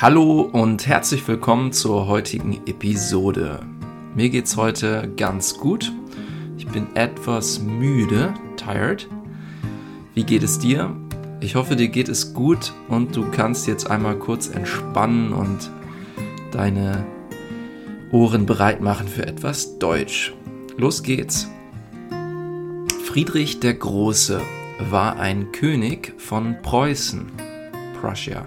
Hallo und herzlich willkommen zur heutigen Episode. Mir geht's heute ganz gut. Ich bin etwas müde, tired. Wie geht es dir? Ich hoffe, dir geht es gut und du kannst jetzt einmal kurz entspannen und deine Ohren bereit machen für etwas Deutsch. Los geht's. Friedrich der Große war ein König von Preußen, Prussia.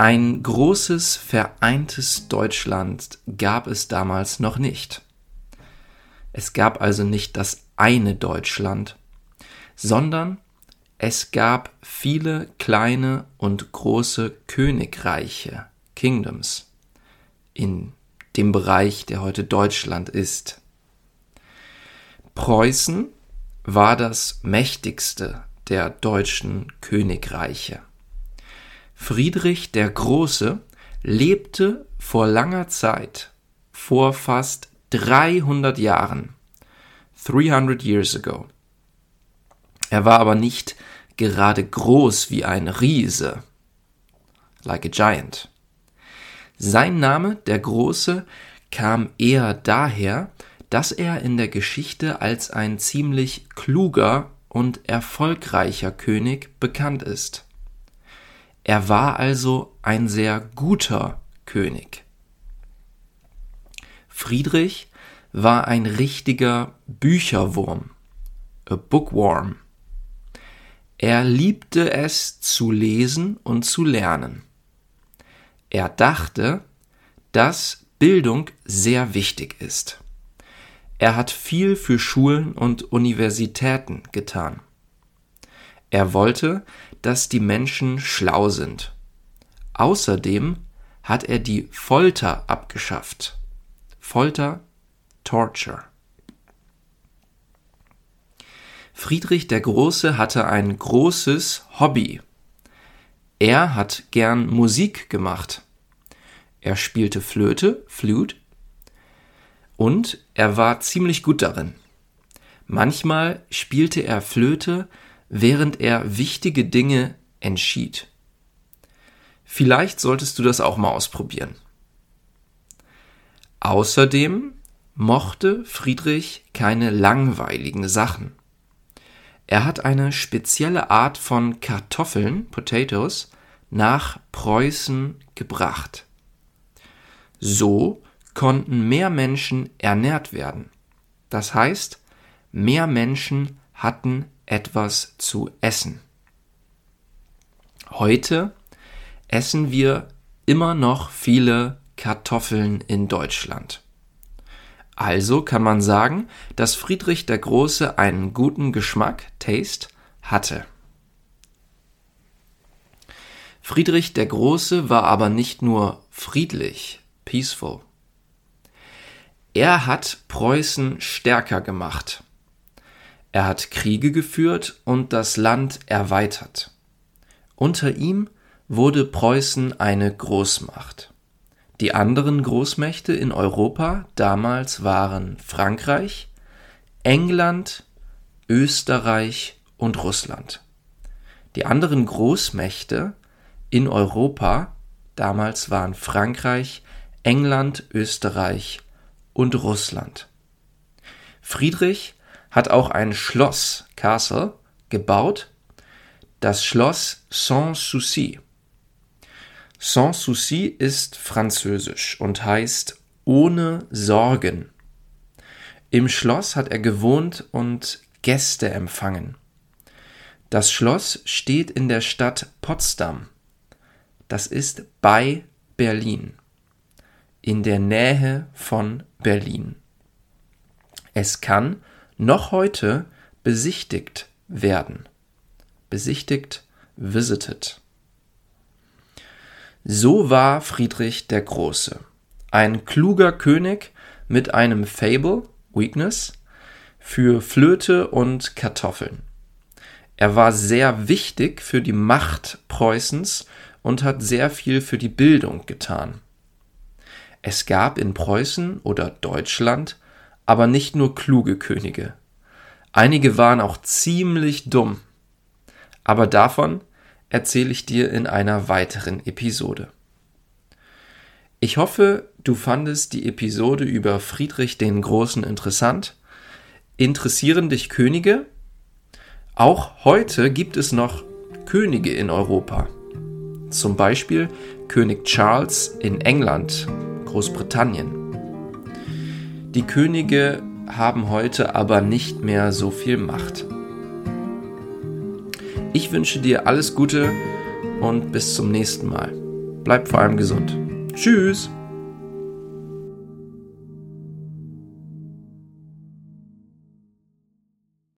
Ein großes, vereintes Deutschland gab es damals noch nicht. Es gab also nicht das eine Deutschland, sondern es gab viele kleine und große Königreiche, Kingdoms, in dem Bereich, der heute Deutschland ist. Preußen war das mächtigste der deutschen Königreiche. Friedrich der Große lebte vor langer Zeit, vor fast 300 Jahren, 300 years ago. Er war aber nicht gerade groß wie ein Riese, like a giant. Sein Name, der Große, kam eher daher, dass er in der Geschichte als ein ziemlich kluger und erfolgreicher König bekannt ist. Er war also ein sehr guter König. Friedrich war ein richtiger Bücherwurm, a bookworm. Er liebte es zu lesen und zu lernen. Er dachte, dass Bildung sehr wichtig ist. Er hat viel für Schulen und Universitäten getan. Er wollte, dass die Menschen schlau sind. Außerdem hat er die Folter abgeschafft. Folter, Torture. Friedrich der Große hatte ein großes Hobby. Er hat gern Musik gemacht. Er spielte Flöte, Flute, und er war ziemlich gut darin. Manchmal spielte er Flöte während er wichtige Dinge entschied. Vielleicht solltest du das auch mal ausprobieren. Außerdem mochte Friedrich keine langweiligen Sachen. Er hat eine spezielle Art von Kartoffeln, Potatoes, nach Preußen gebracht. So konnten mehr Menschen ernährt werden. Das heißt, mehr Menschen hatten etwas zu essen. Heute essen wir immer noch viele Kartoffeln in Deutschland. Also kann man sagen, dass Friedrich der Große einen guten Geschmack, Taste, hatte. Friedrich der Große war aber nicht nur friedlich, peaceful. Er hat Preußen stärker gemacht. Er hat Kriege geführt und das Land erweitert. Unter ihm wurde Preußen eine Großmacht. Die anderen Großmächte in Europa damals waren Frankreich, England, Österreich und Russland. Die anderen Großmächte in Europa damals waren Frankreich, England, Österreich und Russland. Friedrich hat auch ein Schloss, Castle, gebaut, das Schloss Sans Souci. Sans Souci ist französisch und heißt ohne Sorgen. Im Schloss hat er gewohnt und Gäste empfangen. Das Schloss steht in der Stadt Potsdam. Das ist bei Berlin, in der Nähe von Berlin. Es kann noch heute besichtigt werden. Besichtigt, visited. So war Friedrich der Große, ein kluger König mit einem Fable, Weakness, für Flöte und Kartoffeln. Er war sehr wichtig für die Macht Preußens und hat sehr viel für die Bildung getan. Es gab in Preußen oder Deutschland aber nicht nur kluge Könige. Einige waren auch ziemlich dumm. Aber davon erzähle ich dir in einer weiteren Episode. Ich hoffe, du fandest die Episode über Friedrich den Großen interessant. Interessieren dich Könige? Auch heute gibt es noch Könige in Europa. Zum Beispiel König Charles in England, Großbritannien. Die Könige haben heute aber nicht mehr so viel Macht. Ich wünsche dir alles Gute und bis zum nächsten Mal. Bleib vor allem gesund. Tschüss!